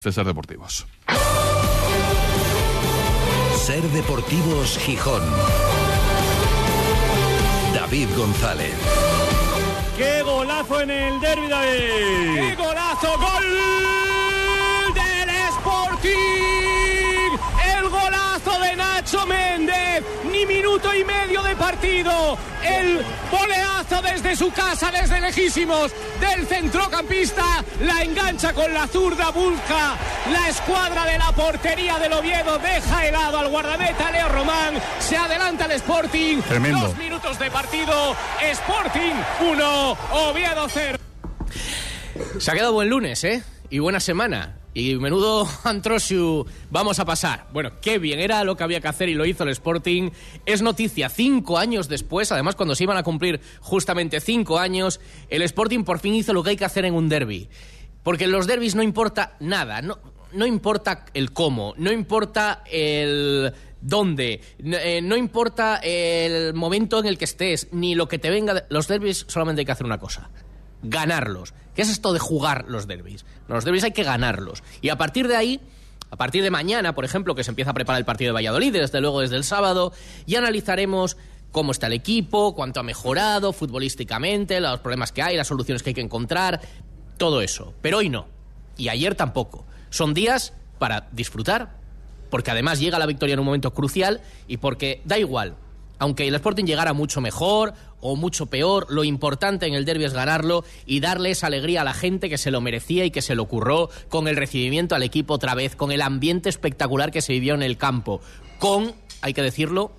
César Deportivos. Ser Deportivos Gijón. David González. ¡Qué golazo en el derby, David! ¡Qué golazo! ¡Gol minuto y medio de partido. El voleazo desde su casa, desde lejísimos, del centrocampista. La engancha con la zurda, busca la escuadra de la portería del Oviedo. Deja helado al guardameta Leo Román. Se adelanta el Sporting. Tremendo. Dos minutos de partido. Sporting 1, Oviedo 0. Se ha quedado buen lunes, ¿eh? Y buena semana. Y menudo Antrosiu vamos a pasar. Bueno, qué bien, era lo que había que hacer y lo hizo el Sporting. Es noticia, cinco años después, además cuando se iban a cumplir justamente cinco años, el Sporting por fin hizo lo que hay que hacer en un derby. Porque en los derbis no importa nada, no, no importa el cómo, no importa el dónde, no, eh, no importa el momento en el que estés, ni lo que te venga. Los derbis solamente hay que hacer una cosa, ganarlos. ¿Qué es esto de jugar los derbis? Los derbis hay que ganarlos. Y a partir de ahí, a partir de mañana, por ejemplo, que se empieza a preparar el partido de Valladolid, desde luego desde el sábado, y analizaremos cómo está el equipo, cuánto ha mejorado futbolísticamente, los problemas que hay, las soluciones que hay que encontrar, todo eso. Pero hoy no. Y ayer tampoco. Son días para disfrutar, porque además llega la victoria en un momento crucial y porque da igual. Aunque el Sporting llegara mucho mejor o mucho peor, lo importante en el derby es ganarlo y darle esa alegría a la gente que se lo merecía y que se lo curró, con el recibimiento al equipo otra vez, con el ambiente espectacular que se vivió en el campo, con, hay que decirlo,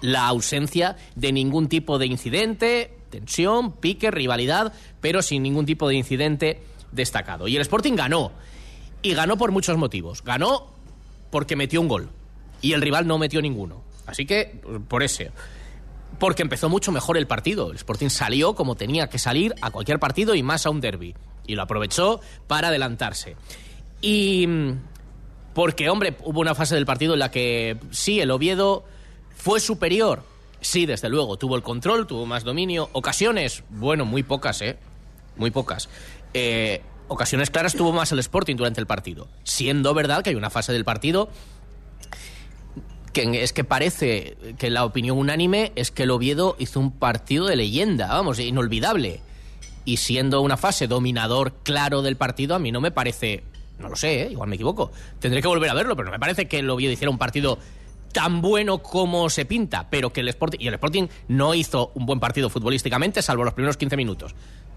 la ausencia de ningún tipo de incidente, tensión, pique, rivalidad, pero sin ningún tipo de incidente destacado. Y el Sporting ganó. Y ganó por muchos motivos. Ganó porque metió un gol. Y el rival no metió ninguno. Así que, por ese. Porque empezó mucho mejor el partido. El Sporting salió como tenía que salir a cualquier partido y más a un derby. Y lo aprovechó para adelantarse. Y mm, porque, hombre, hubo una fase del partido en la que sí, el Oviedo fue superior. Sí, desde luego, tuvo el control, tuvo más dominio. Ocasiones, bueno, muy pocas, ¿eh? Muy pocas. Eh, ocasiones claras tuvo más el Sporting durante el partido. Siendo verdad que hay una fase del partido que es que parece que la opinión unánime es que el Oviedo hizo un partido de leyenda, vamos, inolvidable. Y siendo una fase dominador claro del partido, a mí no me parece, no lo sé, ¿eh? igual me equivoco, tendré que volver a verlo, pero no me parece que el Oviedo hiciera un partido tan bueno como se pinta, pero que el Sporting, y el Sporting no hizo un buen partido futbolísticamente, salvo los primeros 15 minutos.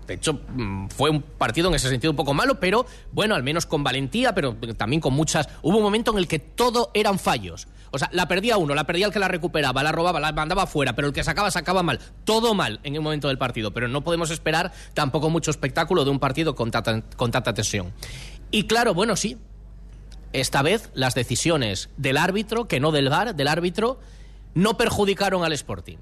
De hecho, mm, fue un partido en ese sentido un poco malo, pero bueno, al menos con valentía, pero también con muchas. Hubo un momento en el que todo eran fallos. O sea, la perdía uno, la perdía el que la recuperaba, la robaba, la mandaba fuera, pero el que sacaba, sacaba mal. Todo mal en el momento del partido, pero no podemos esperar tampoco mucho espectáculo de un partido con tanta, tensión. Y claro, bueno, sí, esta vez las decisiones del árbitro, que no del VAR, del árbitro, no perjudicaron al Sporting.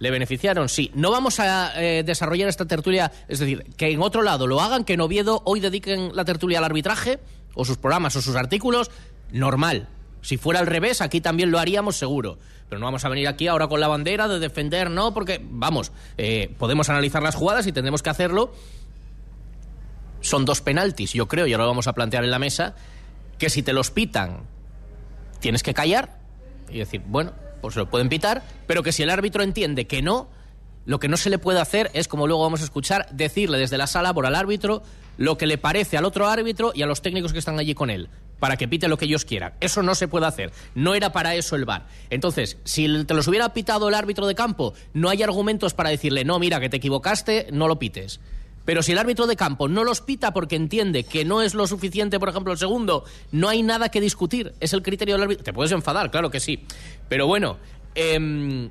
Le beneficiaron, sí. No vamos a eh, desarrollar esta tertulia, es decir, que en otro lado lo hagan, que en Oviedo hoy dediquen la tertulia al arbitraje, o sus programas o sus artículos, normal. Si fuera al revés, aquí también lo haríamos seguro. Pero no vamos a venir aquí ahora con la bandera de defender, no, porque, vamos, eh, podemos analizar las jugadas y tendremos que hacerlo. Son dos penaltis, yo creo, y ahora lo vamos a plantear en la mesa, que si te los pitan, tienes que callar y decir, bueno, pues lo pueden pitar, pero que si el árbitro entiende que no, lo que no se le puede hacer es, como luego vamos a escuchar, decirle desde la sala por al árbitro lo que le parece al otro árbitro y a los técnicos que están allí con él, para que pite lo que ellos quieran. Eso no se puede hacer. No era para eso el VAR. Entonces, si te los hubiera pitado el árbitro de campo, no hay argumentos para decirle, no, mira, que te equivocaste, no lo pites. Pero si el árbitro de campo no los pita porque entiende que no es lo suficiente, por ejemplo, el segundo, no hay nada que discutir. Es el criterio del árbitro. Te puedes enfadar, claro que sí. Pero bueno, em,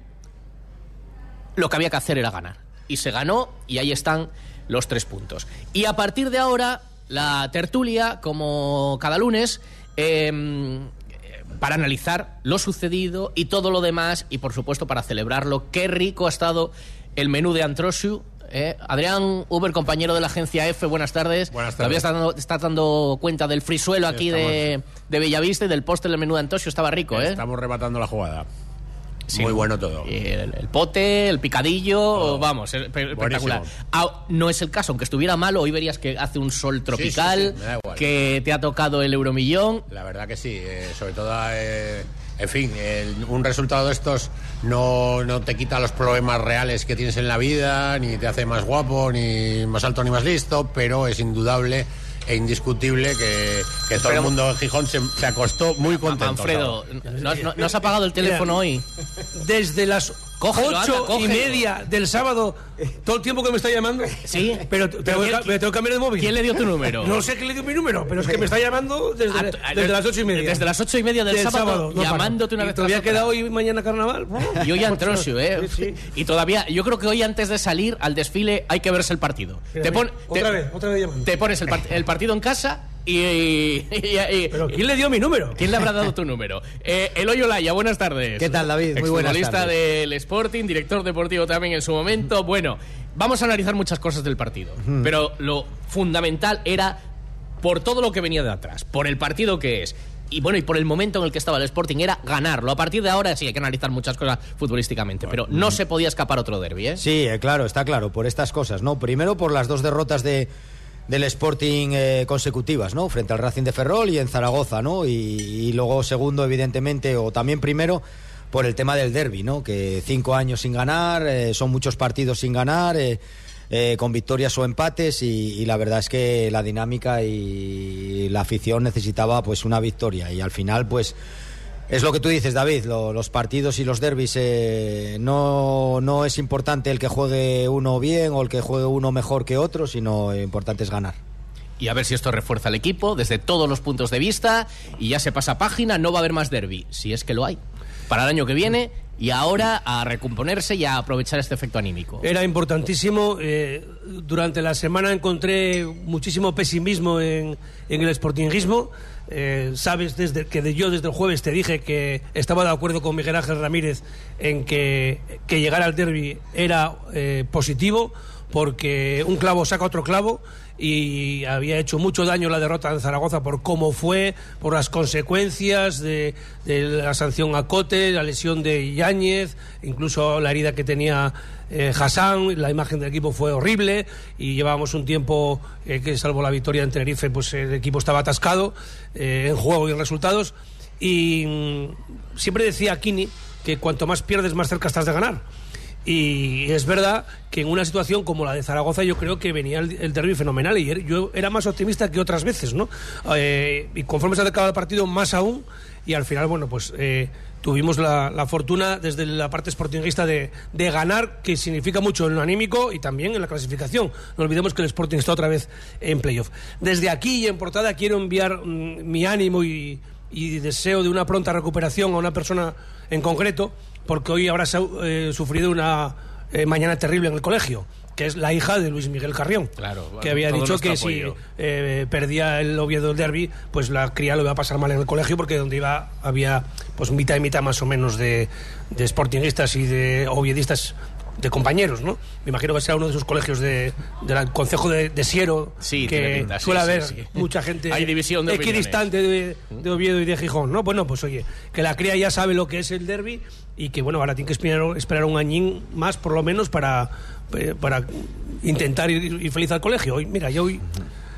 lo que había que hacer era ganar. Y se ganó y ahí están los tres puntos. Y a partir de ahora, la tertulia, como cada lunes, em, para analizar lo sucedido y todo lo demás y por supuesto para celebrarlo. Qué rico ha estado el menú de Antrosiu. ¿eh? Adrián Uber, compañero de la agencia F, buenas tardes. Buenas Todavía tardes. está dando, está dando cuenta del frisuelo aquí de, de Bellavista y del postre del menú de Antrosiu. Estaba rico, ¿eh? Estamos rematando la jugada. Muy bueno todo. El, el pote, el picadillo, vamos, es espe- espectacular. Ah, no es el caso, aunque estuviera malo, hoy verías que hace un sol tropical, sí, que te ha tocado el euromillón. La verdad que sí, eh, sobre todo, eh, en fin, el- un resultado de estos no, no te quita los problemas reales que tienes en la vida, ni te hace más guapo, ni más alto, ni más listo, pero es indudable e indiscutible que, que todo el mundo en Gijón se, se acostó muy contento. Manfredo, ¿no, no- no has apagado el teléfono hoy? Desde las Cógelo, ocho anda, y cógelo. media del sábado, todo el tiempo que me está llamando. Sí. Pero Pero tengo, que, ¿quién- me tengo que cambiar de móvil. ¿Quién le dio tu número? No sé quién le dio mi número, pero es que me está llamando desde, Ah, tú- ah, desde las ocho y media. Desde las ocho y media del, sábado, no para. llamándote una ¿Y vez todavía queda hoy y mañana carnaval? Y hoy Antrosio, ¿eh? Sí, sí. Y todavía, yo creo que hoy antes de salir al desfile hay que verse el partido. Mira, te, pon- otra te- vez, otra vez llamando. te pones el, part- el partido en casa y... y- y- y- ¿Pero quién le dio mi número? ¿Quién le habrá dado tu número? Eh, Eloy Olaya, buenas tardes. ¿Qué tal, David? Muy buenas tardes. del Sporting, director deportivo también en su momento. Bueno, vamos a analizar muchas cosas del partido, pero lo fundamental era por todo lo que venía de atrás, por el partido que es. Y bueno, y por el momento en el que estaba el Sporting era ganarlo. A partir de ahora sí hay que analizar muchas cosas futbolísticamente, pero no se podía escapar otro derby, ¿eh? Sí, eh, claro, está claro, por estas cosas, ¿no? Primero por las dos derrotas de, del Sporting eh, consecutivas, ¿no? Frente al Racing de Ferrol y en Zaragoza, ¿no? Y, y luego segundo, evidentemente, o también primero por el tema del derby, ¿no? Que cinco años sin ganar, eh, son muchos partidos sin ganar, eh, eh, con victorias o empates y, y la verdad es que la dinámica y la afición necesitaba pues una victoria y al final pues es lo que tú dices, David, lo- los partidos y los derbis eh, no, no es importante el que juegue uno bien o el que juegue uno mejor que otro, sino eh, importante es ganar. Y a ver si esto refuerza al equipo desde todos los puntos de vista y ya se pasa página, no va a haber más derby, si es que lo hay, para el año que viene y ahora a recomponerse y a aprovechar este efecto anímico. Era importantísimo. eh, durante la semana encontré muchísimo pesimismo en, en el sportingismo. Eh, sabes desde que de- yo desde el jueves te dije que estaba de acuerdo con Miguel Ángel Ramírez en que, que llegar al derby era eh, positivo porque un clavo saca otro clavo y había hecho mucho daño la derrota en Zaragoza por cómo fue, por las consecuencias de, de la sanción a Cote, la lesión de Yáñez, incluso la herida que tenía eh, Hassan, la imagen del equipo fue horrible y llevábamos un tiempo eh, que salvo la victoria en Tenerife, pues el equipo estaba atascado eh, en juego y en resultados y mm, siempre decía Kini que cuanto más pierdes más cerca estás de ganar. Y es verdad que en una situación como la de Zaragoza yo creo que venía el, el derbi fenomenal y er- yo era más optimista que otras veces, ¿no? Eh, y conforme se acercaba el partido más aún y al final, bueno, pues eh, tuvimos la, fortuna desde la parte sportinguista de, ganar, que significa mucho en lo anímico y también en la clasificación. No olvidemos que el Sporting está otra vez en playoff. Desde aquí y en portada quiero enviar mm, mi ánimo y deseo de una pronta recuperación a una persona en concreto, porque hoy habrá su- eh, sufrido una eh, mañana terrible en el colegio, que es la hija de Luis Miguel Carrión, Claro, que bueno, había todo dicho que si eh, perdía el Oviedo del derby, pues la cría lo iba a pasar mal en el colegio, porque donde iba había pues mitad y mitad más o menos de, de sportingistas y de oviedistas de compañeros, ¿no? Me imagino que será uno de esos colegios de, del Consejo de, de Siero, Sí, que pinta, sí, suele haber sí. mucha gente Hay división de equidistante de, de Oviedo y de Gijón, ¿no? Bueno, pues oye, que la cría ya sabe lo que es el derby y que, bueno, ahora tiene que esperar, esperar un añín más, por lo menos, para, eh, para intentar ir, ir feliz al colegio. Hoy, mira, yo hoy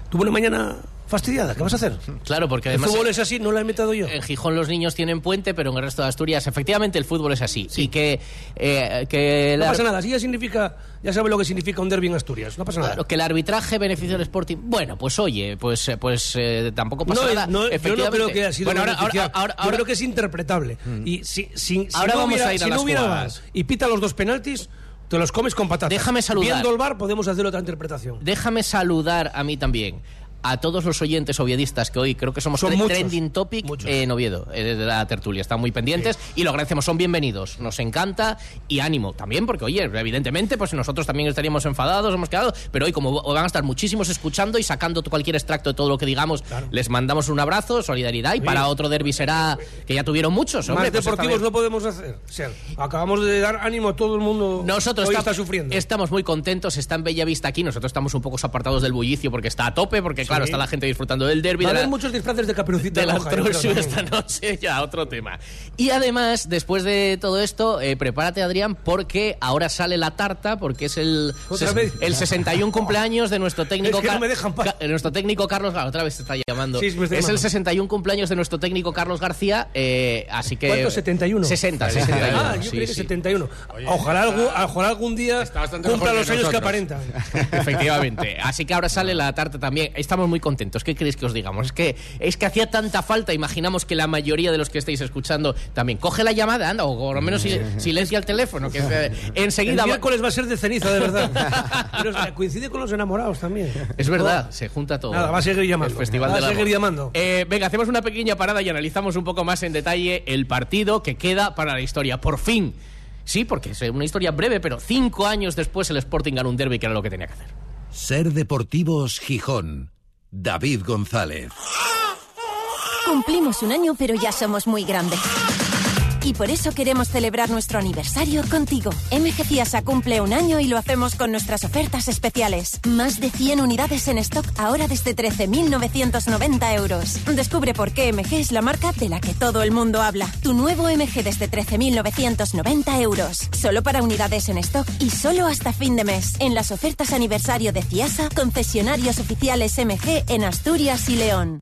tuve una mañana fastidiada, ¿qué vas a hacer? Claro, porque El además fútbol es así, no lo he inventado yo. en Gijón los niños tienen puente, pero en el resto de Asturias efectivamente el fútbol es así. Y que, eh, que No la- pasa nada, así ya significa, ya sabe lo que significa un derby en Asturias, no pasa nada. Claro, que el arbitraje beneficia al Sporting. Bueno, pues oye, pues, eh, pues eh, tampoco pasa No, nada. no, yo no creo que haya sido Bueno, ahora, ahora, beneficiado. ahora- Yo ahora- creo que es interpretable. Y si, si- si Ahora no vamos hubiera, a ir a si no las jugadas. VAR y pita los dos penaltis, te los comes con patatas. Déjame saludar. Viendo el bar podemos hacer otra interpretación. Déjame saludar a mí también. A todos los oyentes oviedistas que hoy creo que somos Son tre- muchos, trending topic muchos. en Oviedo, eh, de la tertulia. Están muy pendientes y lo agradecemos. Son bienvenidos. Nos encanta y ánimo también, porque oye, evidentemente, pues nosotros también estaríamos enfadados, hemos quedado, pero hoy, como van a estar muchísimos escuchando y sacando cualquier extracto de todo lo que digamos, les mandamos un abrazo, solidaridad y para otro derby será que ya tuvieron muchos. Hombre, Más pues deportivos no podemos hacer. O sea, acabamos de dar ánimo a todo el mundo. Nosotros hoy estamos, está sufriendo. estamos muy contentos, está en Bella Vista aquí, nosotros estamos un poco apartados del bullicio porque está a tope, porque claro, está la gente disfrutando del derby. Va a de haber la- muchos disfraces de caperucita roja, creo Antroshu también. esta noche, ya otro tema. Y además, después de todo esto, eh, prepárate Adrián, porque ahora sale la tarta, porque es el, el 61 cumpleaños de nuestro técnico... Es que no me dejan paz. Nuestro técnico Carlos... ah, otra vez te está llamando. Sí, está es el llamando. 61 cumpleaños de nuestro técnico Carlos García, eh, así que... ¿Cuánto? ¿71? 60, 61. Ah, yo sí, creí que sí. 71. ojalá, algún, ojalá algún día está cumpla los que años que nosotros. aparentan. Efectivamente. Así que ahora sale la tarta también. Estamos muy contentos. ¿Qué queréis que os digamos? Es que, es que hacía tanta falta. Imaginamos que la mayoría de los que estáis escuchando también coge la llamada, anda, o por lo menos si- silencia el teléfono. Que eh, enseguida. El miércoles va a ser de ceniza, de verdad. Pero coincide con los enamorados también. Es verdad, se junta todo. Nada, va a seguir llamando. El festival Va a seguir llamando. Eh, venga, hacemos una pequeña parada y analizamos un poco más en detalle el partido que queda para la historia. Por fin. Sí, porque es una historia breve, pero cinco años después el Sporting ganó un derby que era lo que tenía que hacer. Ser Deportivos Gijón. David González. Cumplimos un año, pero ya somos muy grandes. Y por eso queremos celebrar nuestro aniversario contigo. MG Ciasa cumple un año y lo hacemos con nuestras ofertas especiales. Más de 100 unidades en stock ahora desde 13.990 euros. Descubre por qué MG es la marca de la que todo el mundo habla. Tu nuevo MG desde 13.990 euros. Solo para unidades en stock y solo hasta fin de mes. En las ofertas aniversario de Ciasa, concesionarios oficiales MG en Asturias y León.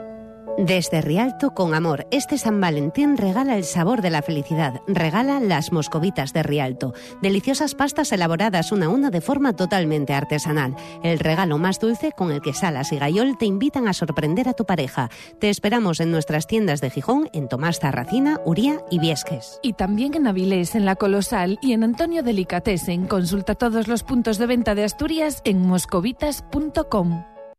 Desde Rialto con amor, este San Valentín regala el sabor de la felicidad. Regala las moscovitas de Rialto. Deliciosas pastas elaboradas una a una de forma totalmente artesanal. El regalo más dulce con el que Salas y Gayol te invitan a sorprender a tu pareja. Te esperamos en nuestras tiendas de Gijón, en Tomás Tarracina, Uría y Viesques. Y también en Avilés, en La Colosal y en Antonio Delicatessen. Consulta todos los puntos de venta de Asturias en moscovitas.com.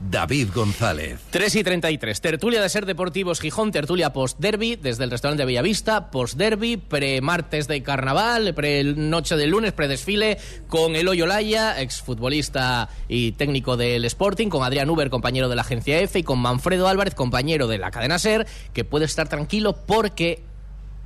David González. 3 y 33. Tertulia de Ser Deportivos Gijón, tertulia post-derby desde el restaurante Bellavista, post-derby, pre-martes de carnaval, pre-noche del lunes, pre-desfile, con Eloy Olaya, exfutbolista y técnico del Sporting, con Adrián Uber, compañero de la agencia F, y con Manfredo Álvarez, compañero de la cadena Ser, que puede estar tranquilo porque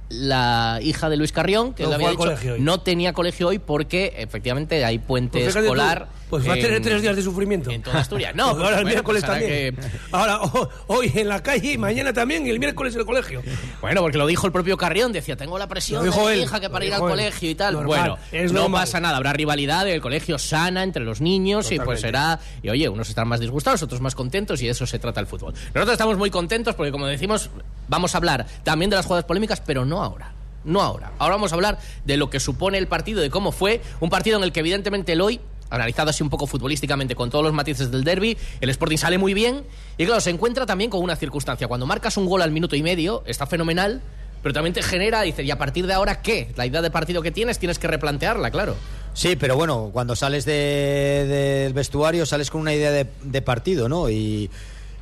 la hija de Luis Carrión, que No había dicho, no tenía colegio hoy porque efectivamente hay puente Pues tú, escolar. Pues va a tener en- tres días de sufrimiento. En toda Asturias. No, Pues ahora el bueno, miércoles pues hará también. Ahora, ho- hoy en la calle y mañana también y el miércoles en el colegio. Bueno, porque lo dijo el propio Carrión, decía, tengo la presión Lo dijo de mi él, hija que para ir al él. colegio y tal. Normal, bueno, es no normal. pasa nada, habrá rivalidad, el colegio sana entre los niños y pues será, y oye, unos estarán más disgustados, otros más contentos y de eso se trata el fútbol. Nosotros estamos muy contentos porque como decimos, vamos a hablar también de las jugadas polémicas, pero no ahora. No ahora. Ahora vamos a hablar de lo que supone el partido, de cómo fue. Un partido en el que evidentemente el hoy analizado así un poco futbolísticamente con todos los matices del derby, el Sporting sale muy bien y claro, se encuentra también con una circunstancia. Cuando marcas un gol al minuto y medio, está fenomenal, pero también te genera, dice, ¿y a partir de ahora qué? La idea de partido que tienes tienes que replantearla, claro. Sí, pero bueno, cuando sales de- del vestuario sales con una idea de, de partido, ¿no? Y,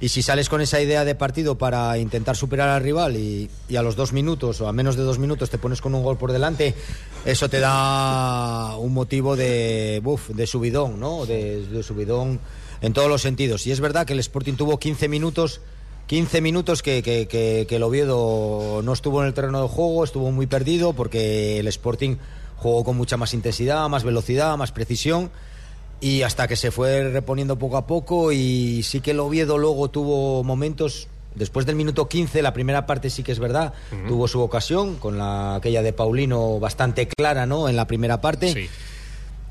y si sales con esa idea de partido para intentar superar al rival y, a los dos minutos o a menos de dos minutos te pones con un gol por delante, eso te da un motivo de, buf, de subidón, ¿no? De, de subidón en todos los sentidos. Y es verdad que el Sporting tuvo 15 minutos 15 minutos que, que, que, que el Oviedo no estuvo en el terreno de juego, estuvo muy perdido porque el Sporting jugó con mucha más intensidad, más velocidad, más precisión y hasta que se fue reponiendo poco a poco y sí que el Oviedo luego tuvo momentos después del minuto 15 la primera parte sí que es verdad tuvo su ocasión con la aquella de Paulino bastante clara no en la primera parte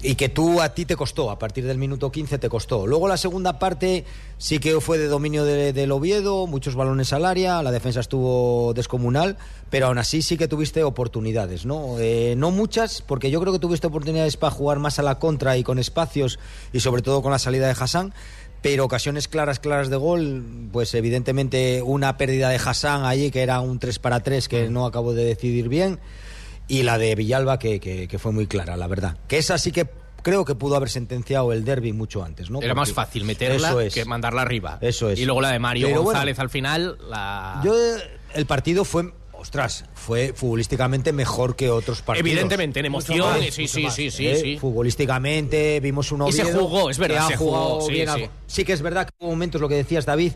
y que tú a ti te costó, a partir del minuto 15 te costó. Luego la segunda parte sí que fue de dominio de- del Oviedo, muchos balones al área, la defensa estuvo descomunal, pero aún así sí que tuviste oportunidades, ¿no? Eh, no muchas, porque yo creo que tuviste oportunidades para jugar más a la contra y con espacios y sobre todo con la salida de Hassan. Pero ocasiones claras, claras de gol, pues evidentemente una pérdida de Hassan allí, que era un 3 para 3 que no acabo de decidir bien y la de Villalba que, que- que fue muy clara, la verdad. Que esa sí que creo que pudo haber sentenciado el derby mucho antes, ¿no? Era más fácil meterla es. que mandarla arriba. Eso es. Y luego la de Mario Pero bueno, González al final, la... Yo, eh, el partido fue, ostras, fue futbolísticamente mejor que otros partidos. Evidentemente, en emoción, más, sí, sí, más, sí, sí, ¿eh? sí. Futbolísticamente vimos un Y se Oviedo jugó, es verdad, que ha se jugó, jugado sí, bien sí. Sí que es verdad que hubo momentos, lo que decías David,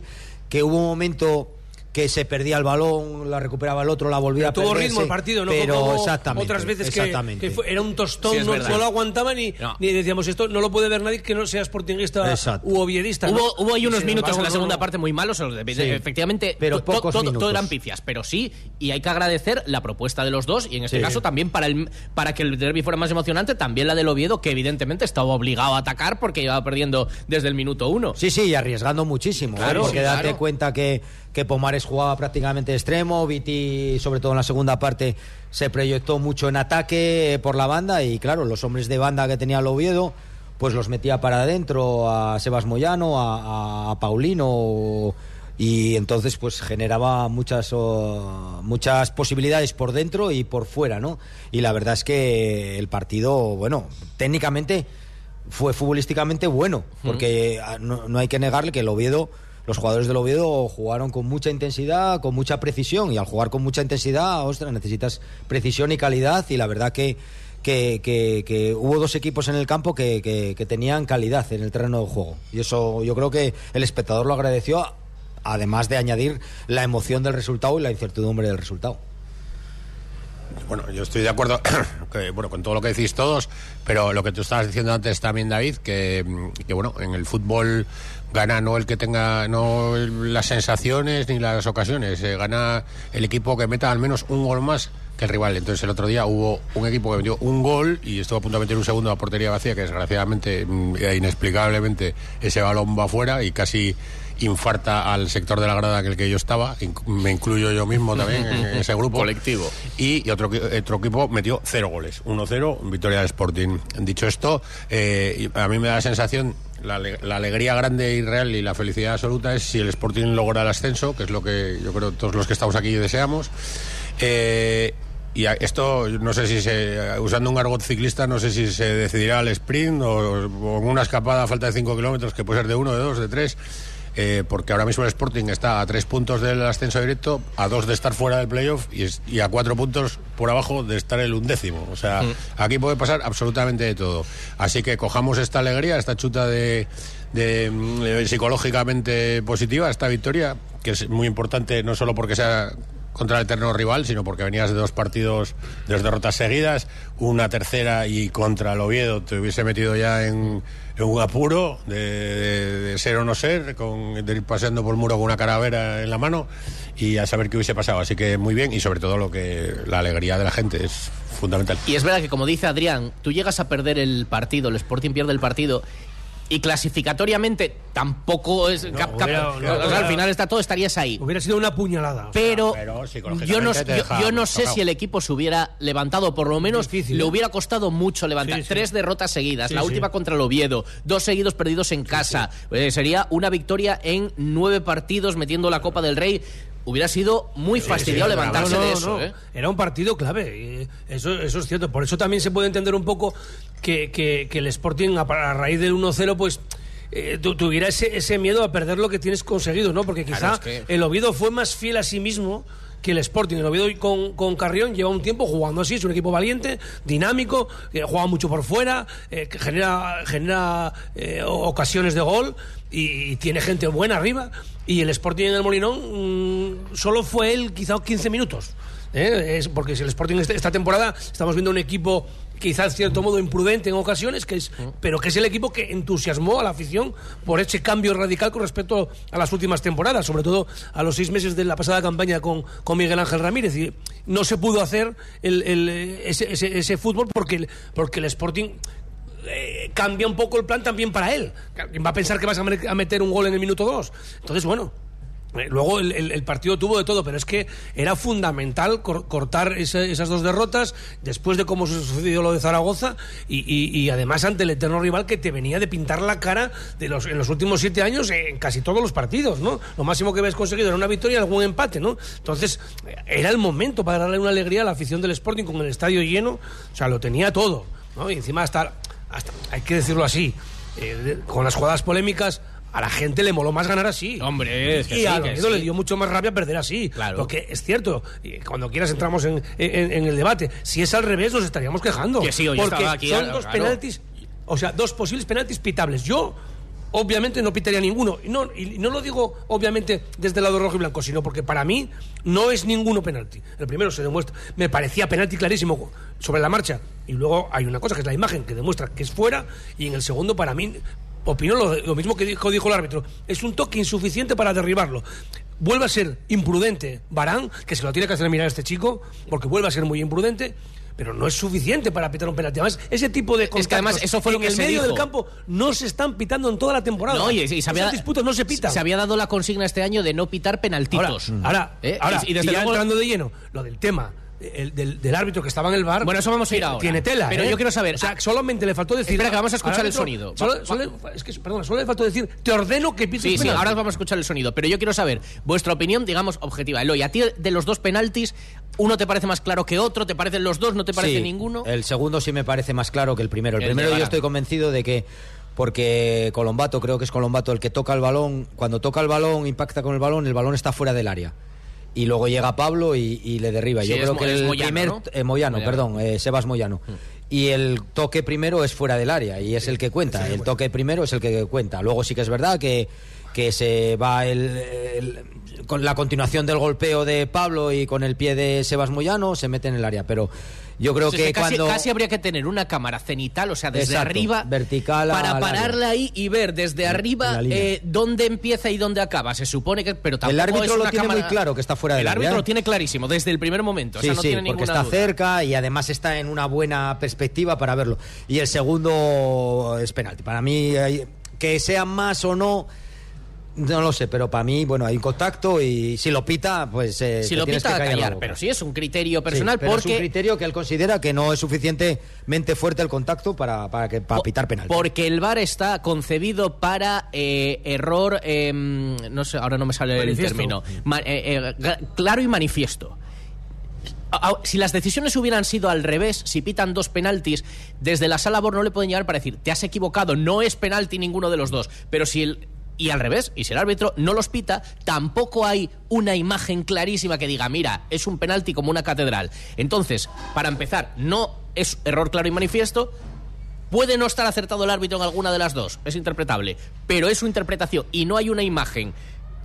que hubo un momento que se perdía el balón, la recuperaba el otro, la volvía a Tuvo perder. ritmo sí, el partido, ¿no? Pero Como exactamente. otras veces que, exactamente. que fue- era un tostón, Sí, no, lo aguantaban ni, No. ni decíamos esto, no lo puede ver nadie que no sea sportinguista Exacto. u oviedista. ¿no? Hubo, hubo ahí Y unos minutos en la segunda no- parte muy malos, Sí. efectivamente, Pero to- pocos todo, minutos. todo eran pifias, pero sí, y hay que agradecer la propuesta de los dos, y en este Sí. caso también para, el, para que el derby fuera más emocionante, también la del Oviedo, que evidentemente estaba obligado a atacar porque iba perdiendo desde el minuto uno. Sí, sí, y arriesgando muchísimo. ¿eh? Claro, porque sí, date claro. cuenta que, que Pomares jugaba prácticamente extremo, Viti, sobre todo en la segunda parte, se proyectó mucho en ataque eh, por la banda y claro, los hombres de banda que tenía el Oviedo, pues los metía para adentro a Sebas Moyano, a, a Paulino y entonces pues generaba muchas oh, muchas posibilidades por dentro y por fuera, ¿no? Y la verdad es que el partido, bueno, técnicamente fue futbolísticamente bueno, porque ah, no, no hay que negarle que el Oviedo, los jugadores del Oviedo jugaron con mucha intensidad, con mucha precisión, y al jugar con mucha intensidad, ostras, necesitas precisión y calidad, y la verdad que, que, hubo dos equipos en el campo que, tenían calidad en el terreno de juego, y eso yo creo que el espectador lo agradeció, además de añadir la emoción del resultado y la incertidumbre del resultado. Bueno, yo estoy de acuerdo que, bueno, con todo lo que decís todos, pero lo que tú estabas diciendo antes también, David, que, que bueno, en el fútbol gana no el que tenga no las sensaciones ni las ocasiones, eh, gana el equipo que meta al menos un gol más que el rival. Entonces el otro día hubo un equipo que metió un gol y estuvo a punto de meter un segundo a portería vacía, que desgraciadamente mm, e inexplicablemente ese balón va afuera y casi infarta al sector de la grada en el que yo estaba, me incluyo yo mismo también en ese grupo. Colectivo. Y, y otro, otro equipo metió cero goles, 1-0, victoria del Sporting. Dicho esto, eh, a mí me da la sensación, la, la alegría grande y real y la felicidad absoluta es si el Sporting logra el ascenso, que es lo que yo creo todos los que estamos aquí deseamos. Eh, y esto, no sé si se, usando un argot ciclista, no sé si se decidirá al sprint o, o una escapada a falta de 5 kilómetros, que puede ser de uno, de dos, de tres. Eh, porque ahora mismo el Sporting está a tres puntos del ascenso directo, a dos de estar fuera del playoff y, es- y a cuatro puntos por abajo de estar el undécimo. O sea, aquí puede pasar absolutamente de todo. Así que cojamos esta alegría, esta chuta de, de, mm, eh, psicológicamente positiva, esta victoria, que es muy importante no solo porque sea contra el eterno rival, sino porque venías de dos partidos, de dos derrotas seguidas, una tercera y contra el Oviedo te hubiese metido ya en, en un apuro de, de- ser o no ser, con, de ir paseando por el muro con una calavera en la mano y a saber qué hubiese pasado. Así que muy bien y sobre todo lo que la alegría de la gente es fundamental. Y es verdad que, como dice Adrián, tú llegas a perder el partido, el Sporting pierde el partido. Y clasificatoriamente tampoco es. cap- cap- hubiera- o sea, al final está todo, estarías ahí. Hubiera sido una puñalada. o sea, Pero, yo no, yo, no sé tocado. si el equipo se hubiera levantado, por lo menos Difícil, le ¿eh? hubiera costado mucho levantar. Sí, sí. Tres derrotas seguidas, Sí, la sí. última contra el Oviedo, dos seguidos perdidos en casa. Eh, sería una victoria en nueve partidos metiendo la Copa del Rey. Hubiera sido muy fastidiado Sí, levantarse no, no, de eso. no. ¿eh? Era un partido clave. Eso, eso es cierto. Por eso también se puede entender un poco que, que- que el Sporting, a, a raíz del 1-0, pues. eh, tu- tuviera ese, ese miedo a perder lo que tienes conseguido, ¿no? Porque quizá Claro, es que- el Oviedo fue más fiel a sí mismo que el Sporting, el Oviedo con, con Carrión, lleva un tiempo jugando así, es un equipo valiente, dinámico, que juega mucho por fuera, eh, que genera, genera eh, ocasiones de gol y, y tiene gente buena arriba. Y el Sporting en el Molinón mm, solo fue él quizá 15 minutos. ¿eh? Es porque si el Sporting este- esta temporada estamos viendo un equipo quizá en cierto modo imprudente en ocasiones, que es, pero que es el equipo que entusiasmó a la afición por ese cambio radical con respecto a las últimas temporadas, sobre todo a los seis meses de la pasada campaña con, con Miguel Ángel Ramírez. Y no se pudo hacer el- el, ese, ese- ese fútbol porque, el- porque el Sporting eh, cambia un poco el plan también para él. Va a pensar que vas a me- a meter un gol en el minuto dos. Entonces, bueno. eh, Luego el, el- el partido tuvo de todo, pero es que era fundamental cor- cortar esas dos derrotas después de cómo sucedió lo de Zaragoza y, y- y además ante el eterno rival que te venía de pintar la cara de los, en los últimos siete años en casi todos los partidos, ¿no? Lo máximo que habías conseguido era una victoria y algún empate, ¿no? Entonces eh, era el momento para darle una alegría a la afición del Sporting con el estadio lleno, o sea, lo tenía todo, ¿no? Y encima hasta, hasta hay que decirlo así, eh, con las jugadas polémicas a la gente le moló más ganar así. Hombre, es que y sí, a que Oviedo le sí. dio mucho más rabia perder así. Claro. Porque es cierto, cuando quieras entramos en, en- en el debate. Si es al revés, nos estaríamos quejando. Que sí, hoy porque aquí, son claro, dos penaltis, o sea, dos posibles penaltis pitables. Yo. Obviamente no pitaría ninguno. Y no, y no lo digo, obviamente, desde el lado rojo y blanco, sino porque para mí no es ninguno penalti. El primero se demuestra, me parecía penalti clarísimo sobre la marcha. Y luego hay una cosa que es la imagen que demuestra que es fuera. Y en el segundo, para mí, opino lo, mismo que dijo, dijo el árbitro. Es un toque insuficiente para derribarlo. Vuelve a ser imprudente Barán, que se lo tiene que hacer mirar a este chico, porque vuelve a ser muy imprudente. Pero no es suficiente para pitar un penalti. Además, ese tipo de Es que además eso fue lo en que el se medio del campo no se están pitando en toda la temporada. No, y, y se había, disputas no se pitan. Se había dado la consigna este año de no pitar penaltitos. Ahora, ahora, ¿Eh? ahora, y, y desde ya luego- entrando de lleno, lo del tema el- del, del árbitro que estaba en el bar. Bueno, eso vamos a ir ahora. Tiene tela. Pero ¿eh? yo quiero saber- O sea, solamente le faltó decir. Espera, que vamos a escuchar el sonido. solo- Va- solo- es que, perdona, solo le faltó decir, te ordeno que pites Sí, sí, penalti". ahora vamos a escuchar el sonido. Pero yo quiero saber vuestra opinión, digamos, objetiva. Eloy, a ti de los dos penaltis, ¿uno te parece más claro que otro? ¿Te parecen los dos? ¿No te parece Sí, ninguno? El segundo sí me parece más claro que el primero. El, El primero yo estoy convencido de que porque Colombato, creo que es Colombato el que toca el balón, cuando toca el balón, impacta con el balón, el balón está fuera del área. Y luego llega Pablo y, y le derriba. Sí, yo creo que el Moyano, primer ¿no? eh, Moyano, Moyano. perdón, eh, Sebas Moyano. Y el toque primero es fuera del área y es el que cuenta. El toque primero es el que cuenta. Luego sí que es verdad que, que se va el, el- con la continuación del golpeo de Pablo y con el pie de Sebas Moyano se mete en el área. Pero yo creo que, casi, cuando casi habría que tener una cámara cenital, o sea, desde Exacto, arriba, vertical para pararla ahí y ver desde arriba eh, dónde empieza y dónde acaba. Se supone que, pero tampoco el árbitro es lo tiene cámara- muy claro que está fuera del El área. árbitro lo tiene clarísimo desde el primer momento. Sí, o sea, no sí, tiene porque ninguna está duda. cerca y además está en una buena perspectiva para verlo. Y el segundo es penalti. Para mí, hay- que sea más o no, no lo sé, pero para mí, bueno, hay un contacto y si lo pita, pues. eh, Si te lo tienes pita, que a callar. Pero sí es un criterio Sí, personal pero porque. es un criterio que él considera que no es suficientemente fuerte el contacto para, para, que, para pitar penalti. Porque el VAR está concebido para eh, error, eh, no sé, ahora no me sale Manifiesto. el término, Ma- eh, eh, claro y manifiesto. Si las decisiones hubieran sido al revés, si pitan dos penaltis, desde la sala VAR no le pueden llegar para decir, te has equivocado, no es penalti ninguno de los dos. Pero si el... Y al revés, y si el árbitro no los pita, tampoco hay una imagen clarísima que diga, mira, es un penalti como una catedral. Entonces, para empezar, no es error claro y manifiesto, Puede no estar acertado el árbitro en alguna de las dos, es interpretable, pero es su interpretación y no hay una imagen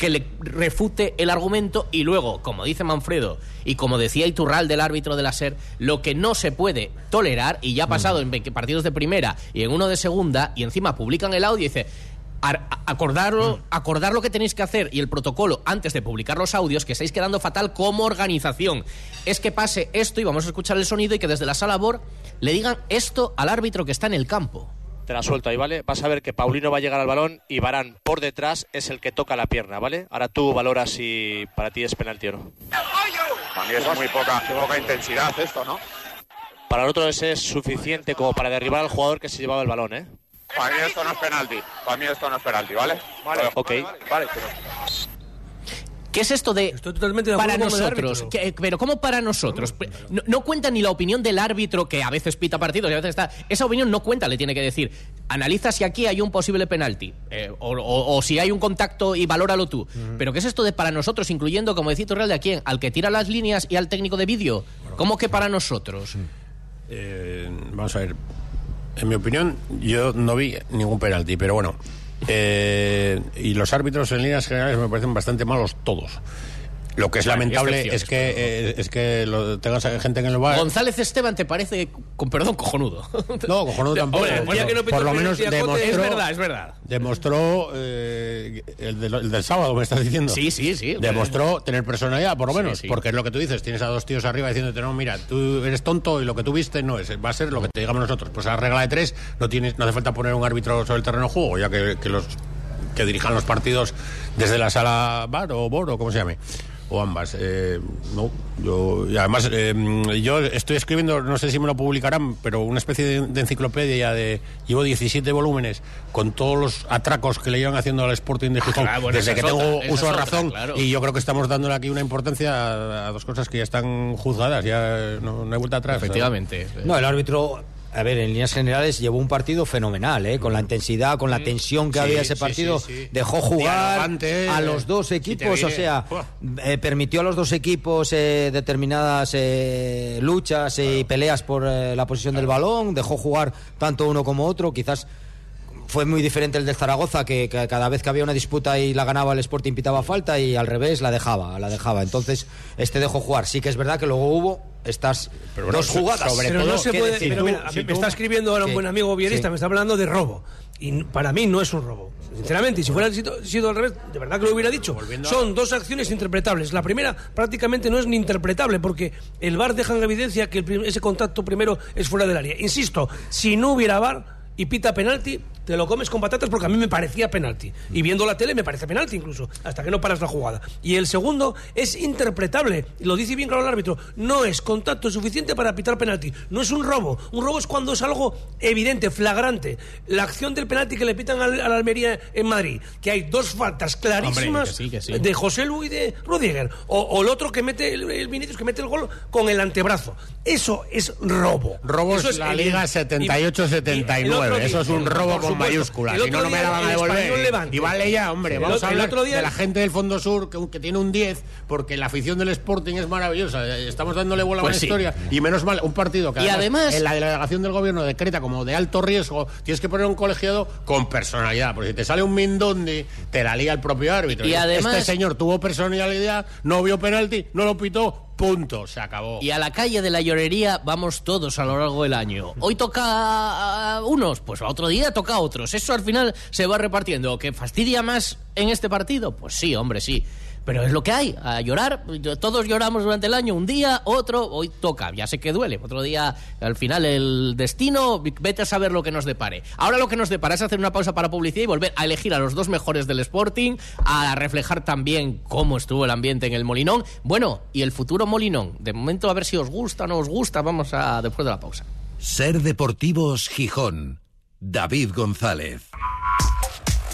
que le refute el argumento y luego, como dice Manfredo y como decía Iturral del árbitro de la SER, lo que no se puede tolerar, y ya ha pasado en 20 partidos de primera y en uno de segunda, y encima publican el audio y dice, acordarlo, acordar lo que tenéis que hacer y el protocolo antes de publicar los audios, que estáis quedando fatal como organización, es que pase esto y vamos a escuchar el sonido y que desde la sala BOR le digan esto al árbitro que está en el campo. Te la suelto ahí, ¿vale? Vas a ver que Paulino va a llegar al balón y Barán por detrás es el que toca la pierna, ¿vale? Ahora tú valoras si para ti es penalti o no. Para mí es muy poca, poca intensidad esto, ¿no? Para el otro es suficiente como para derribar al jugador que se llevaba el balón, ¿eh? Para mí esto no es penalti. Para mí esto no es penalti, ¿vale? Vale, ok. Vale, vale, pero- ¿Qué es esto de totalmente de para acuerdo con el nosotros? árbitro. ¿Qué- pero ¿cómo para nosotros? No, no cuenta ni la opinión del árbitro que a veces pita partidos y a veces está. Esa opinión no cuenta, le tiene que decir. analiza si aquí hay un posible penalti eh, o, o- o si hay un contacto y valóralo tú. Pero ¿qué es esto de para nosotros, incluyendo, como decía Real, de a quién? ¿Al que tira las líneas y al técnico de vídeo? ¿Cómo que para nosotros? Eh, vamos a ver. En mi opinión, yo no vi ningún penalti, pero bueno. Eh, y los árbitros en líneas generales me parecen bastante malos todos. Lo que es lamentable es que, eh, es que lo, tengas gente en el bar. González Esteban te parece, con perdón, cojonudo. No, cojonudo tampoco. Hombre, Por- ya que no pitó por lo menos demostró- Es verdad, es verdad. Demostró eh, el, del, el del sábado, me estás diciendo. Sí, sí, sí. Demostró tener personalidad, por lo Sí, menos. sí. Porque es lo que tú dices. Tienes a dos tíos arriba diciéndote, no, mira, tú eres tonto y lo que tú viste no es. Va a ser lo que te digamos nosotros. Pues a la regla de tres no, tienes, no hace falta poner un árbitro sobre el terreno de juego, ya que, que los que dirijan los partidos desde la sala bar o bor o como se llame. O ambas. Eh, no, yo. Y además, eh, yo estoy escribiendo, no sé si me lo publicarán, pero una especie de, de enciclopedia de. Llevo 17 volúmenes con todos los atracos que le llevan haciendo al Sporting de Gijón claro, bueno, desde que tengo otra, uso de otra, razón. claro. Y yo creo que estamos dándole aquí una importancia a, a dos cosas que ya están juzgadas, ya no, no hay vuelta atrás. Efectivamente. No, el árbitro, a ver, en líneas generales llevó un partido fenomenal, ¿eh? con la intensidad, con la tensión que Sí, había ese partido. sí, sí. Dejó jugar a los dos si equipos, o sea, eh, permitió a los dos equipos eh, determinadas eh, luchas y peleas por eh, la posición del balón, dejó jugar tanto uno como otro, quizás fue muy diferente el del Zaragoza, que, que cada vez que había una disputa y la ganaba el Sporting pitaba falta y al revés la dejaba, la dejaba. Entonces, este dejó jugar. Sí que es verdad que luego hubo estas bueno, dos jugadas. sobre Pero no se ¿qué puede. decir? pero mira, si me tú- está escribiendo ahora un Sí. buen amigo vierista, Sí. me está hablando de robo. Y para mí no es un robo. Sinceramente, y si fuera sido, sido al revés, de verdad que lo hubiera dicho. Son dos acciones interpretables. La primera prácticamente no es ni interpretable porque el VAR deja en evidencia que el ese contacto primero es fuera del área. Insisto, si no hubiera VAR y pita penalti, te lo comes con patatas porque a mí me parecía penalti. Y viendo la tele me parece penalti incluso, hasta que no paras la jugada. Y el segundo es interpretable, lo dice bien claro el árbitro, no es contacto suficiente para pitar penalti. No es un robo, un robo es cuando es algo evidente, flagrante. La acción del penalti que le pitan al, a la Almería en Madrid, que hay dos faltas clarísimas Hombre, que sí, que sí. de José Lu y de Rudiger. O, o el otro que mete, el, el Vinicius que mete el gol con el antebrazo. Eso es robo. Robo es la. Liga Y- 78-79. y el otro Eso es un robo con. Mayúsculas. Si no, no me la van a devolver. Y vale ya, hombre. Vamos a hablar otro día- de la gente del Fondo Sur que, que tiene un 10 porque la afición del Sporting es maravillosa. Estamos dándole bola a Pues una sí. historia. Y menos mal, un partido que Y además- en la delegación del gobierno decreta como de alto riesgo, tienes que poner un colegiado con personalidad. Porque si te sale un Mindondi, te la lía el propio árbitro. Y además- Este señor tuvo personalidad, no vio penalti, no lo pitó, punto. Se acabó. Y a la calle de la llorería vamos todos a lo largo del año. Hoy toca a unos, pues a otro día toca a otros. Eso al final se va repartiendo. ¿Que fastidia más en este partido? Pues sí, hombre, sí. Pero es lo que hay, a llorar. Todos lloramos durante el año, un día, otro, hoy toca. Ya sé que duele. Otro día, al final, el destino, vete a saber lo que nos depare. Ahora lo que nos depara es hacer una pausa para publicidad y volver a elegir a los dos mejores del Sporting, a reflejar también cómo estuvo el ambiente en el Molinón. Bueno, y el futuro Molinón. De momento, a ver si os gusta o no os gusta. Vamos a después de la pausa. Ser Deportivos Gijón. David González.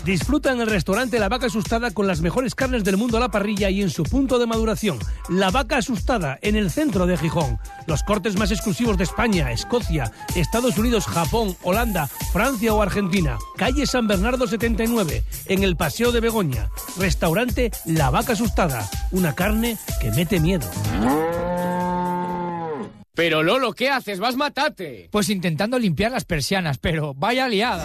Disfruta en el restaurante La Vaca Asustada con las mejores carnes del mundo a la parrilla y en su punto de maduración. La Vaca Asustada, en el centro de Gijón. Los cortes más exclusivos de España, Escocia, Estados Unidos, Japón, Holanda, Francia o Argentina. Calle San Bernardo 79, en el Paseo de Begoña. Restaurante La Vaca Asustada. Una carne que mete miedo. Pero Lolo, ¿qué haces? Vas matate. Pues intentando limpiar las persianas, pero vaya liada.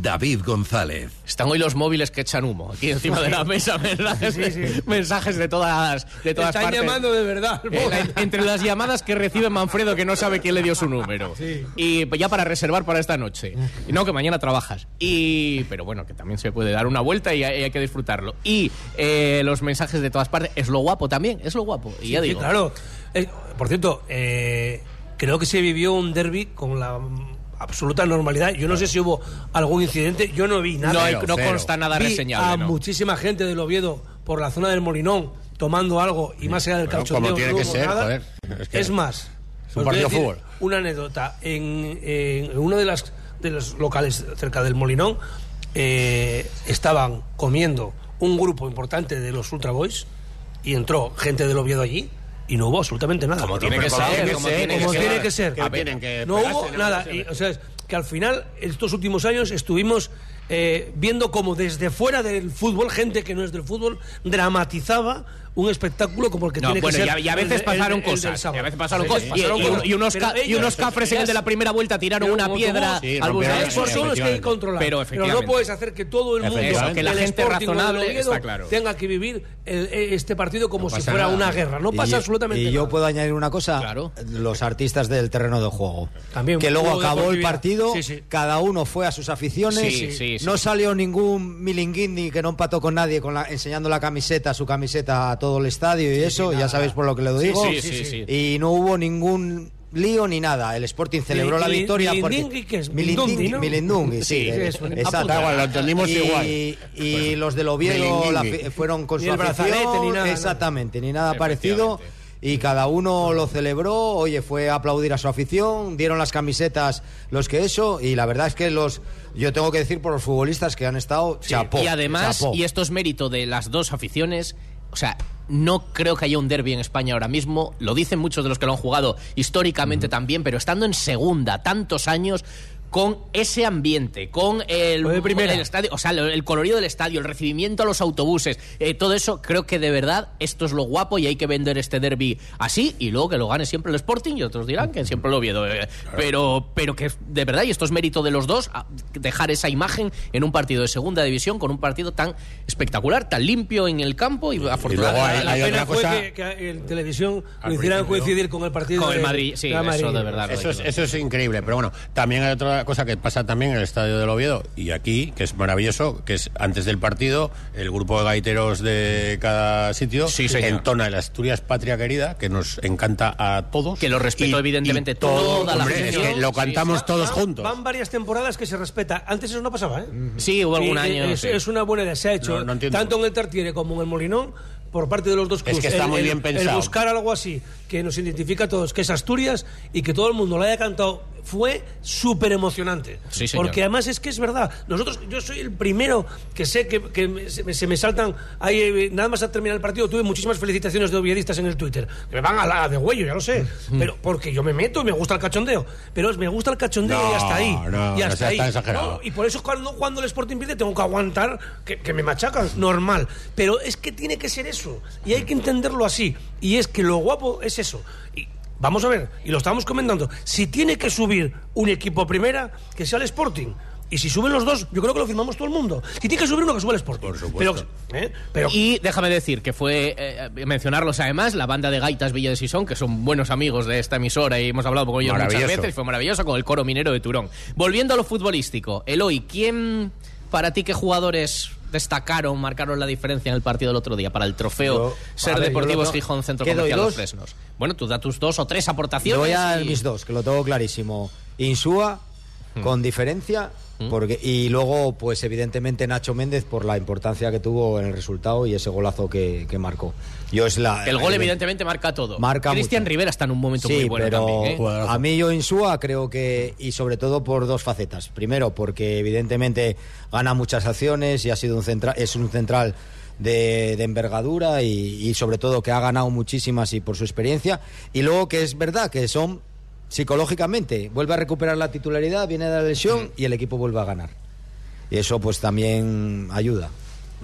David González. Están hoy los móviles que echan humo aquí encima de la mesa, mensajes, Sí, sí. mensajes de todas, de todas Están partes. llamando de verdad. Eh, la- entre las llamadas que recibe Manfredo, que no sabe quién le dio su número. Y pues ya para reservar para esta noche. Y no, que mañana trabajas. Y, pero bueno, que también se puede dar una vuelta y hay, hay que disfrutarlo. Y eh, los mensajes de todas partes. Es lo guapo también, es lo guapo. Y ya Sí, digo. claro. Eh, por cierto, eh, creo que se vivió un derby con la absoluta normalidad. Yo no sé si hubo algún incidente, yo no vi nada. No hay- no consta nada Vi reseñable, a no. muchísima gente del Oviedo por la zona del Molinón tomando algo y más allá del Bueno, cachondeo. como tiene no que hubo ser, nada. joder. Es que- más, Es un os voy a partido de decir fútbol. Una anécdota. En, en uno de, las, de los locales cerca del Molinón eh, estaban comiendo un grupo importante de los Ultra Boys y entró gente del Oviedo allí y no hubo absolutamente nada. Como tiene que ser, como tiene que ser. no hubo nada. Y, o sea, es que al final, estos últimos años estuvimos eh, viendo como desde fuera del fútbol, gente que no es del fútbol, dramatizaba un espectáculo como el que No, tiene bueno, que y ser. a, y a veces pasaron cosas. Y a veces pasaron Sí, cosas. sí, Y, y- y unos, ca- y ellos- unos cafres en el de la primera vuelta tiraron una piedra autobús, al son los que hay que controlar. Pero Pero no puedes hacer que todo el mundo, Eso, que la gente razonable está claro. tenga que vivir el- este partido como si pasa fuera nada. una guerra. No Y pasa yo- absolutamente Y nada. yo puedo añadir una cosa, los artistas del terreno de juego. También, que luego acabó el partido, Sí, sí. cada uno fue a sus aficiones, Sí, sí, sí. no salió ningún milinguini que no empató con nadie con enseñando la camiseta, su camiseta a todo el estadio y eso, ya sabéis por lo que lo Sí, digo. sí, sí, sí. Y no hubo ningún lío ni nada. El Sporting celebró la victoria porque ¿qué es? Milindungui, Milindungui, ¿no? Milindungui, sí, Sí, exacto. lo entendimos y, igual. y los del Oviedo la fueron con Ni su el brazalete, afición, ni nada, exactamente, ni nada parecido. Y cada uno lo celebró, oye, fue a aplaudir a su afición, dieron las camisetas los que eso, y la verdad es que los, yo tengo que decir por los futbolistas que han estado, chapó. y además, chapó. y esto es mérito de las dos aficiones, o sea, no creo que haya un derby en España ahora mismo, lo dicen muchos de los que lo han jugado históricamente también, pero estando en segunda tantos años con ese ambiente, con el, el estadio, o sea, el, el colorido del estadio, el recibimiento a los autobuses, eh, todo eso, creo que de verdad esto es lo guapo y hay que vender este derby así y luego que lo gane siempre el Sporting y otros dirán que siempre lo Oviedo, eh, pero, pero que de verdad, y esto es mérito de los dos, dejar esa imagen en un partido de segunda división con un partido tan espectacular, tan limpio en el campo y, afortunadamente la pena fue que, que en televisión lo hicieran coincidir con el partido Con el de- Madrid, sí, de la eso de verdad. Eso es, eso es increíble, pero bueno, también hay otra cosa que pasa también en el estadio del Oviedo y aquí, que es maravilloso, que es antes del partido, el grupo de gaiteros de cada sitio señor. entona el Asturias Patria Querida, que nos encanta a todos. Que lo respeto, Y- evidentemente, y todo, toda la hombre, es que lo Sí, cantamos sí. todos Van- juntos. Van varias temporadas que se respeta. Antes eso no pasaba, ¿eh? Sí, hubo algún año, Es, sí. es una buena idea. Se ha hecho No, no entiendo. tanto en el Tartiere como en el Molinón por parte de los dos Es clubes. que está El- muy el- bien pensado. El buscar algo así que nos identifica a todos, que es Asturias y que todo el mundo lo haya cantado fue súper emocionante. Sí. Porque además es que es verdad. Nosotros, yo soy el primero que sé que, que me- se, me- se me saltan. Ahí, eh, nada más a terminar el partido, tuve muchísimas felicitaciones de oviedistas en el Twitter. Que me van a la de huello, ya lo sé. Mm. Pero porque yo me meto y me gusta el cachondeo. Pero me gusta el cachondeo No, y hasta ahí. no, y hasta ahí. No, y por eso cuando, cuando el Sporting pierde tengo que aguantar que, que me machacan, normal. Pero es que tiene que ser eso. Y hay que entenderlo así. Y es que lo guapo es eso. Y vamos a ver, y lo estábamos comentando, si tiene que subir un equipo a primera, que sea el Sporting. Y si suben los dos, yo creo que lo firmamos todo el mundo. Si tiene que subir uno, que suba el Sporting. Por supuesto. Pero, ¿eh? Pero Y déjame decir que fue, eh, mencionarlos además, la banda de gaitas Villa de Sison, que son buenos amigos de esta emisora y hemos hablado con ellos muchas veces, fue maravilloso con el coro minero de Turón. Volviendo a lo futbolístico, Eloy, ¿quién para ti qué jugadores destacaron, marcaron la diferencia en el partido del otro día para el trofeo Yo- Ser ver, Deportivos Gijón Centro ¿qué doy, Comercial Los? Fresnos? Bueno, tú da tus dos o tres aportaciones. Yo voy a y- mis dos, que lo tengo clarísimo. Insúa, Hmm. con diferencia, porque y luego, pues evidentemente Nacho Méndez por la importancia que tuvo en el resultado y ese golazo que, que marcó. Yo es la El gol evidentemente marca todo. Marca Cristian. Rivera está en un momento Sí, muy bueno pero también. ¿eh? a mí yo Insúa creo que y sobre todo por dos facetas. Primero porque evidentemente gana muchas acciones y ha sido un central es un central de, de envergadura y, y sobre todo que ha ganado muchísimas y por su experiencia. Y luego que es verdad que son psicológicamente, vuelve a recuperar la titularidad, viene de la lesión y el equipo vuelve a ganar. Y eso pues también ayuda.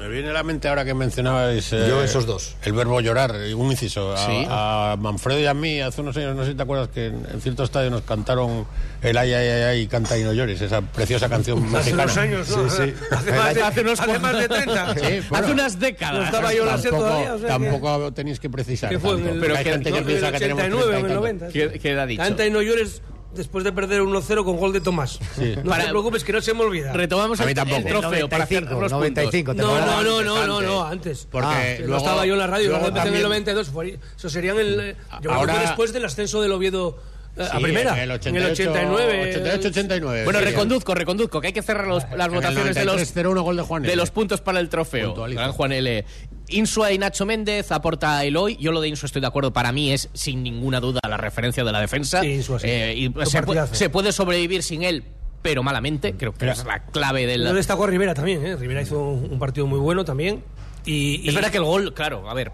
Me viene a la mente ahora que mencionabais. eh, Yo esos dos. El verbo llorar, eh, un inciso. A, Sí. a Manfredo y a mí, hace unos años, no sé si te acuerdas, que en, en cierto estadio nos cantaron el ay, ay, ay, ay, canta y no llores, esa preciosa canción Hace mexicana. unos años, ¿no? Sí, sí. Hace más de, Hace unos hace más de 30. Sí, bueno. Hace unas décadas. No estaba yo tampoco, todavía, o sea que- tampoco tenéis que precisar. ¿Qué fue? Tanto. el, Pero hay que- gente no, que en piensa que tenemos 89 o en 30 el y 90. tantos. ¿Qué, qué ha dicho? Canta y no llores después de perder 1-0 con gol de Tomás. No Para- te preocupes, que no se me olvida. Retomamos A mí el, tampoco. el trofeo para hacer 95, los 95, puntos. No, no, no, no, antes, no, no, antes. Porque Ah, no estaba yo en la radio, luego luego empecé en el también- 92. fue- eso serían el. Yo creo que Ahora- después del ascenso del Oviedo eh, a primera. en el en el 89. 89. 88-89. Bueno, sí. reconduzco, reconduzco, que hay que cerrar los- las En el votaciones de los 93-0-1 gol de Juan de los puntos para el trofeo. Gran Juan L. Insua y Nacho Méndez aporta a Eloy. Yo lo de Insua estoy de acuerdo. Para mí es sin ninguna duda la referencia de la defensa. Sí, Insua, sí. Eh, y se, pu- partidazo. se puede sobrevivir sin él, pero malamente. Creo que es la clave del. Yo destaco a Rivera también, ¿eh? Rivera hizo un, un partido muy bueno también. Y, y- Es verdad que el gol, claro, a ver,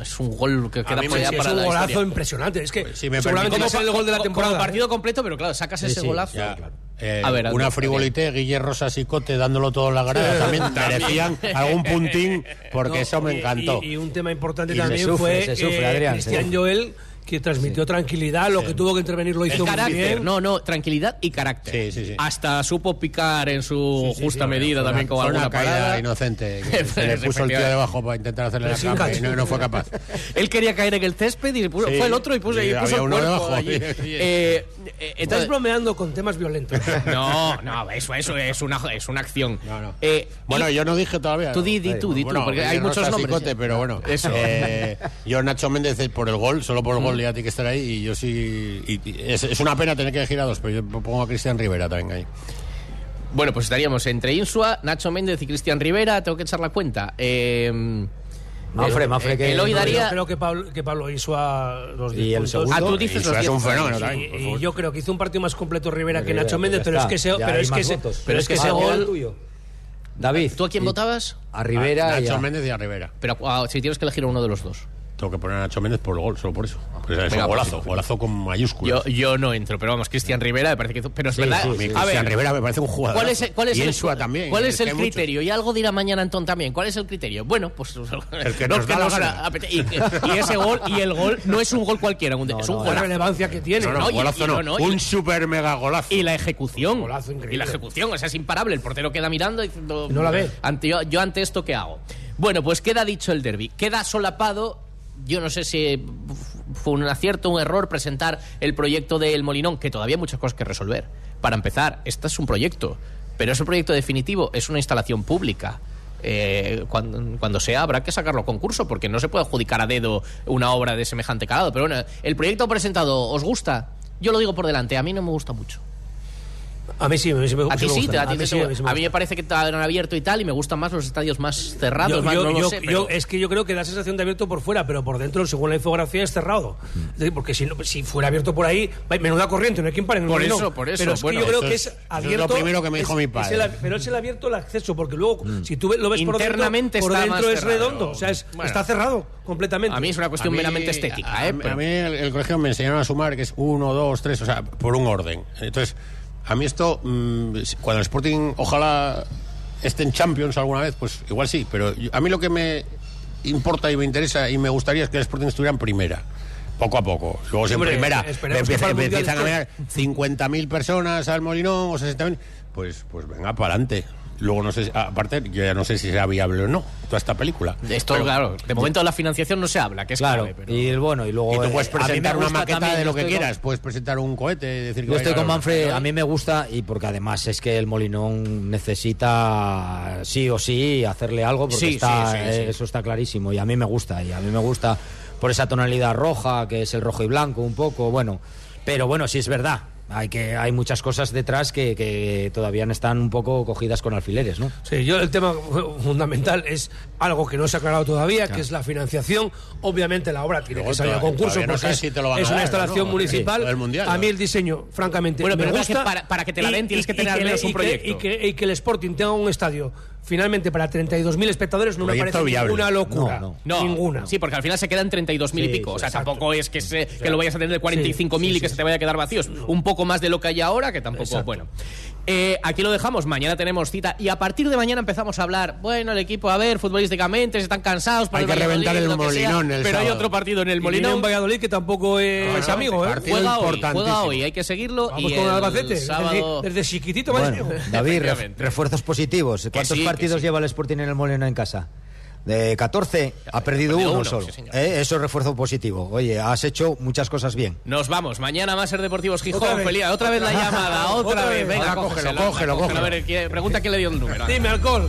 es un gol que queda me- allá sí, para es un la golazo historia. impresionante. Es que si me seguramente va a ser el gol de la temporada. Como partido completo, pero claro, sacas ese sí, golazo. Ya, eh, A ver, una frivolité, Guille Rosas y Cote dándolo todo en la grada, también merecían algún puntín, porque No, eso me encantó. Y, y un tema importante Y se también sufre, fue se sufre, eh, Adrián, Cristian se- Joel, que transmitió tranquilidad, lo que tuvo que intervenir lo hizo El muy carácter, bien. no, no, tranquilidad y carácter. Sí, sí, sí. Hasta supo picar en su Sí, sí, justa sí, medida también con alguna una caída parada. inocente. que se le puso el tío debajo para intentar hacerle la Pero sin cama y no, no fue capaz. Él quería caer en el césped y puso- Sí, fue el otro y puso, y puso el uno cuerpo debajo. allí. Eh, eh, Estáis entonces, bromeando con temas violentos. no, no, eso, eso es una, es una acción. No, no. Eh, Bueno, y- yo no dije todavía. Tú di, di tú, di tú, porque hay muchos nombres. Pero bueno. Eso. eh, yo, Nacho Méndez, por el gol, solo por el gol tiene que estar ahí. Y yo sí. y- y es, es una pena tener que elegir a dos, pero yo pongo a Cristian Rivera también ahí. Bueno, pues estaríamos entre Insua, Nacho Méndez y Cristian Rivera. Tengo que echar la cuenta. Eh, Mafre, eh, Mafre, que- Eloy no, daría. Yo creo que Pablo, que Pablo hizo a los 10 Y el puntos. segundo. Ah, tú dices Insua los es 10 un fenómeno también. Y, y yo creo que hizo un partido más completo Rivera que Rivera, Nacho Méndez, pero es que ese, pero es que ese, pero es que ese el gol tuyo. David. ¿Tú a quién y- votabas? A Rivera y Nacho a- Méndez y a Rivera. Pero ah, si tienes que elegir a uno de los dos. Tengo que poner a Nacho Méndez por el gol, solo por eso. Pues es Venga, un pues golazo, sí. golazo con mayúsculas. Yo, yo no entro, pero vamos, Cristian Rivera me parece que. Pero es Sí, verdad. sí, A ver, Rivera me parece un jugador. ¿Cuál es, cuál es y el, Insua también. ¿Cuál es el criterio? Y algo dirá mañana Antón también. ¿Cuál es el criterio? Bueno, pues El que nos da la y, y ese gol y el gol no es un gol cualquiera, un- es un la golazo. relevancia que tiene. No, no, No, y- golazo y no. no, no, y- un super mega golazo. Y la ejecución. Golazo increíble. Y la ejecución, o sea, es imparable. El portero queda mirando diciendo. No la ve. Ante, yo, yo ante esto, ¿qué hago? Bueno, pues queda dicho el derby. Queda solapado. Yo no sé si fue un acierto, un error presentar el proyecto del Molinón, que todavía hay muchas cosas que resolver. Para empezar, este es un proyecto, pero es un proyecto definitivo, es una instalación pública. Eh, cuando, cuando sea habrá que sacarlo a concurso porque no se puede adjudicar a dedo una obra de semejante calado. Pero bueno, el proyecto presentado, ¿os gusta? Yo lo digo por delante, a mí no me gusta mucho. A mí sí, a mí sí me A ti me sí, gusta. a ti sí, seguro. a mí sí me a mí me parece que han abierto y tal, y me gustan más los estadios más cerrados, Yo- más yo- no lo yo- sé. yo- pero- es que yo creo que da sensación de abierto por fuera, pero por dentro, según la infografía, es cerrado. Es decir, porque si, no, si fuera abierto por ahí, menuda corriente, no hay quien pare en el Por eso, por eso, Pero es bueno, que yo creo eso que es- es eso es abierto. lo primero que me dijo es- mi es padre. el- pero es el abierto el acceso, porque luego, si tú lo ves por dentro, Internamente por dentro es cerrado. redondo. O sea, es- Bueno. está cerrado completamente. a mí es una cuestión mí- meramente estética, a, ¿eh? a mí el, el colegio me enseñaron a sumar que es uno, dos, tres, o sea, por un orden. Entonces, a mí esto, mm, cuando el Sporting ojalá esté en Champions alguna vez, pues igual sí, pero yo- a mí lo que me importa y me interesa y me gustaría es que el Sporting estuviera en primera. Poco a poco. Luego, si en primera empieza- empiezan a ver 50.000 personas al Molinón o 60.000, pues, pues venga, para adelante. Luego no sé, si- aparte, yo ya no sé si será viable o no toda esta película. Esto, Pero- claro, de momento la financiación no se habla, que es Claro, clave, pero- y el bueno, y luego. Y tú eh, puedes presentar una maqueta también, de lo que estoy con- quieras, puedes presentar un cohete, decir que Yo estoy con Manfred, a mí me gusta y porque además es que el Molinón necesita sí o sí hacerle algo porque Sí, está, sí, sí, eh, sí. eso está clarísimo y a mí me gusta y a mí me gusta por esa tonalidad roja que es el rojo y blanco un poco, bueno, pero bueno, sí es verdad. Hay que hay muchas cosas detrás que, que todavía no están un poco cogidas con alfileres, ¿no? Sí, yo el tema fundamental es algo que no se ha aclarado todavía, que es la financiación. Obviamente la obra tiene Luego que salir a concurso no porque es, si te lo van a es una instalación ¿no? municipal. Sí, Mundial, a mí el diseño, francamente, Bueno, me pero es verdad gusta. que para- para que te la den tienes que tener al menos un proyecto. Y que, y que el Sporting tenga un estadio finalmente para 32.000 espectadores no me parece viable. ninguna locura. No, No, Ninguna. Sí, porque al final se quedan 32.000 y Sí, pico. O sea, exacto. tampoco es que, se- que lo vayas a tener de 45.000 y que se te vaya a quedar vacíos. Un poco más de lo que hay ahora, que tampoco. Exacto. Bueno. Eh, aquí lo dejamos. Mañana tenemos cita. Y a partir de mañana empezamos a hablar. Bueno, el equipo, a ver, futbolísticamente, se están cansados. por Hay que reventar el sea, Molinón el Pero hay otro partido en el Molinón. un Valladolid que tampoco es No, amigo, ¿eh? partido Juega hoy, juega hoy, hay que seguirlo. Vamos y con el Albacete. sábado... Desde, desde chiquitito Bueno. David, refuerzos positivos. ¿Cuántos sí, partidos sí. lleva el Sporting en el Molino en casa? De 14, ha perdido perdido uno, uno, solo. sí. Eh, Eso es refuerzo positivo. Oye, has hecho muchas cosas bien. Nos vamos. Mañana más ser Deportivos Gijón. Otra vez. Otra vez la llamada. Otra, Otra vez. vez. Venga, cógelo, cógelo, cógelo. cógelo. A ver, ¿quién- pregunta quién le dio el número. Dime, alcohol.